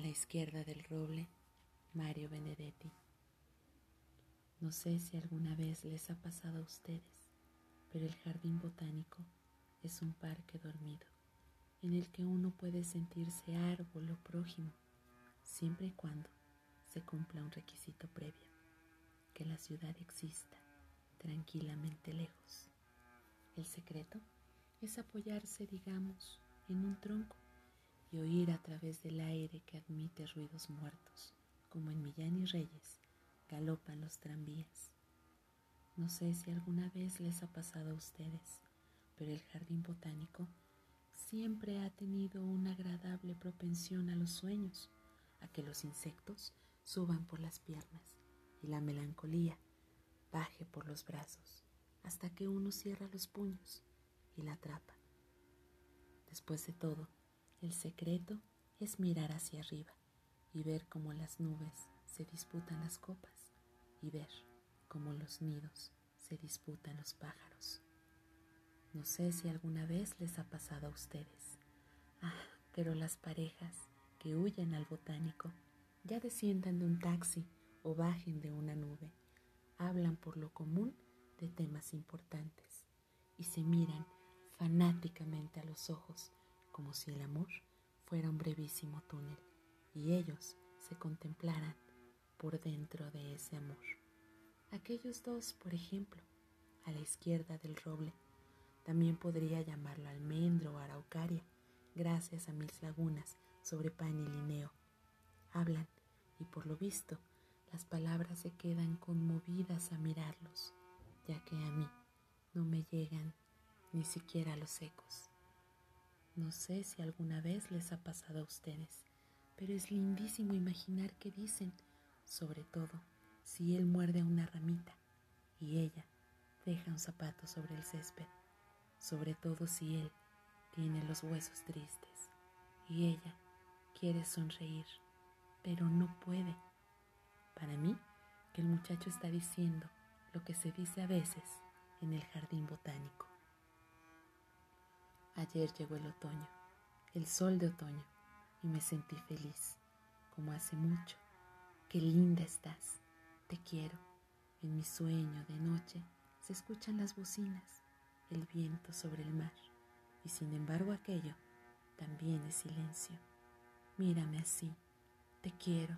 la izquierda del roble, Mario Benedetti. No sé si alguna vez les ha pasado a ustedes, pero el jardín botánico es un parque dormido en el que uno puede sentirse árbol o prójimo, siempre y cuando se cumpla un requisito previo, que la ciudad exista tranquilamente lejos. El secreto es apoyarse, digamos, en un tronco y oír a través del aire que admite ruidos muertos, como en Millán y Reyes galopan los tranvías. No sé si alguna vez les ha pasado a ustedes, pero el jardín botánico siempre ha tenido una agradable propensión a los sueños, a que los insectos suban por las piernas y la melancolía baje por los brazos hasta que uno cierra los puños y la atrapa. Después de todo, el secreto es mirar hacia arriba y ver cómo las nubes se disputan las copas y ver cómo los nidos se disputan los pájaros. No sé si alguna vez les ha pasado a ustedes. Ah, pero las parejas que huyen al botánico ya desciendan de un taxi o bajen de una nube, hablan por lo común de temas importantes y se miran fanáticamente a los ojos como si el amor fuera un brevísimo túnel y ellos se contemplaran por dentro de ese amor. Aquellos dos, por ejemplo, a la izquierda del roble, también podría llamarlo almendro o araucaria, gracias a mis lagunas sobre pan y lineo. Hablan y por lo visto las palabras se quedan conmovidas a mirarlos, ya que a mí no me llegan ni siquiera los ecos. No sé si alguna vez les ha pasado a ustedes, pero es lindísimo imaginar qué dicen, sobre todo si él muerde una ramita y ella deja un zapato sobre el césped, sobre todo si él tiene los huesos tristes y ella quiere sonreír, pero no puede. Para mí, que el muchacho está diciendo lo que se dice a veces en el jardín botánico. Ayer llegó el otoño, el sol de otoño, y me sentí feliz, como hace mucho. Qué linda estás, te quiero. En mi sueño de noche se escuchan las bocinas, el viento sobre el mar, y sin embargo aquello también es silencio. Mírame así, te quiero.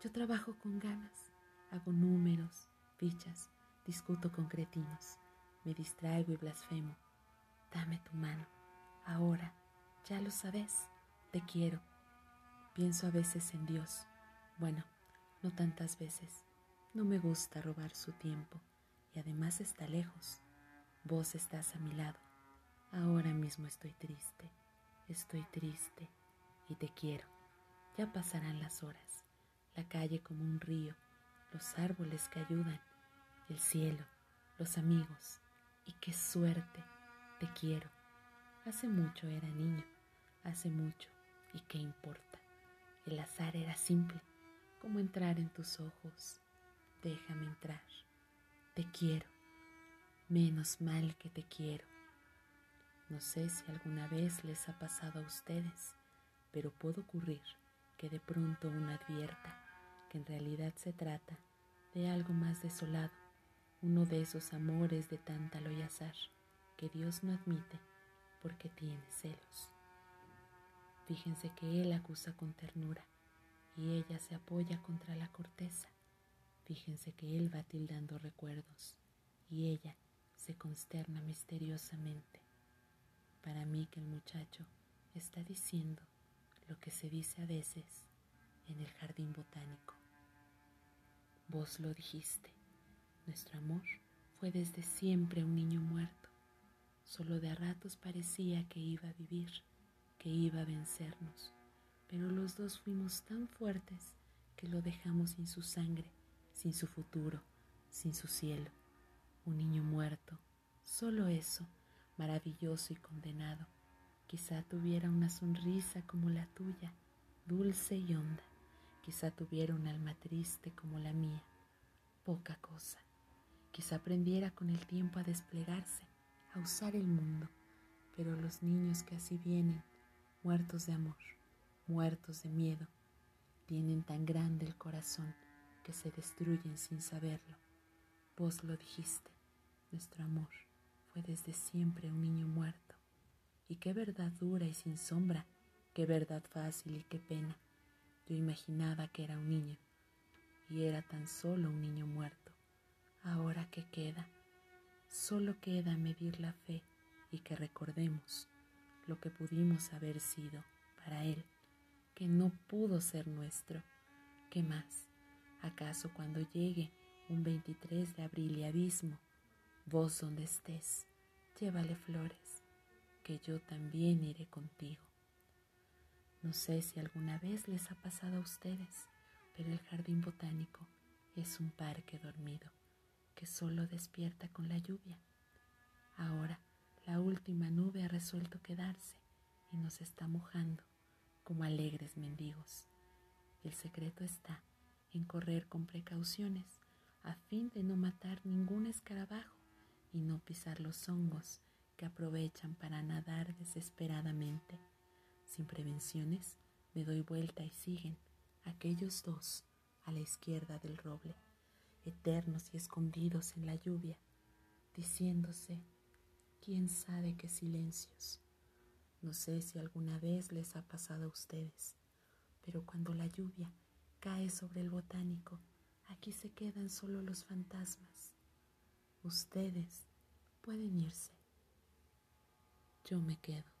Yo trabajo con ganas, hago números, fichas, discuto con cretinos, me distraigo y blasfemo. Dame tu mano Ahora, ya lo sabes, te quiero. Pienso a veces en Dios. Bueno, no tantas veces. No me gusta robar su tiempo y además está lejos. Vos estás a mi lado. Ahora mismo estoy triste. Estoy triste y te quiero. Ya pasarán las horas. La calle como un río, los árboles que ayudan, el cielo, los amigos. Y qué suerte. Te quiero. Hace mucho era niño, hace mucho, ¿y qué importa? El azar era simple, como entrar en tus ojos. Déjame entrar, te quiero, menos mal que te quiero. No sé si alguna vez les ha pasado a ustedes, pero puede ocurrir que de pronto uno advierta que en realidad se trata de algo más desolado, uno de esos amores de tántalo y azar que Dios no admite porque tiene celos. Fíjense que él acusa con ternura y ella se apoya contra la corteza. Fíjense que él va tildando recuerdos y ella se consterna misteriosamente. Para mí que el muchacho está diciendo lo que se dice a veces en el jardín botánico. Vos lo dijiste, nuestro amor fue desde siempre un niño muerto Solo de a ratos parecía que iba a vivir, que iba a vencernos, pero los dos fuimos tan fuertes que lo dejamos sin su sangre, sin su futuro, sin su cielo. Un niño muerto, solo eso, maravilloso y condenado. Quizá tuviera una sonrisa como la tuya, dulce y honda. Quizá tuviera un alma triste como la mía. Poca cosa. Quizá aprendiera con el tiempo a desplegarse a usar el mundo, pero los niños que así vienen, muertos de amor, muertos de miedo, tienen tan grande el corazón que se destruyen sin saberlo. Vos lo dijiste, nuestro amor fue desde siempre un niño muerto. Y qué verdad dura y sin sombra, qué verdad fácil y qué pena. Yo imaginaba que era un niño, y era tan solo un niño muerto. Ahora que queda, solo queda medir la fe y que recordemos lo que pudimos haber sido para él, que no pudo ser nuestro. ¿Qué más? ¿Acaso cuando llegue un 23 de abril y abismo, vos donde estés, llévale flores, que yo también iré contigo? No sé si alguna vez les ha pasado a ustedes, pero el jardín botánico es un parque dormido que solo despierta con la lluvia. Ahora la última nube ha resuelto quedarse y nos está mojando como alegres mendigos. El secreto está en correr con precauciones a fin de no matar ningún escarabajo y no pisar los hongos que aprovechan para nadar desesperadamente. Sin prevenciones, me doy vuelta y siguen aquellos dos a la izquierda del roble, eternos y escondidos en la lluvia, diciéndose, quién sabe qué silencios. No sé si alguna vez les ha pasado a ustedes, pero cuando la lluvia cae sobre el botánico, aquí se quedan solo los fantasmas. Ustedes pueden irse. Yo me quedo.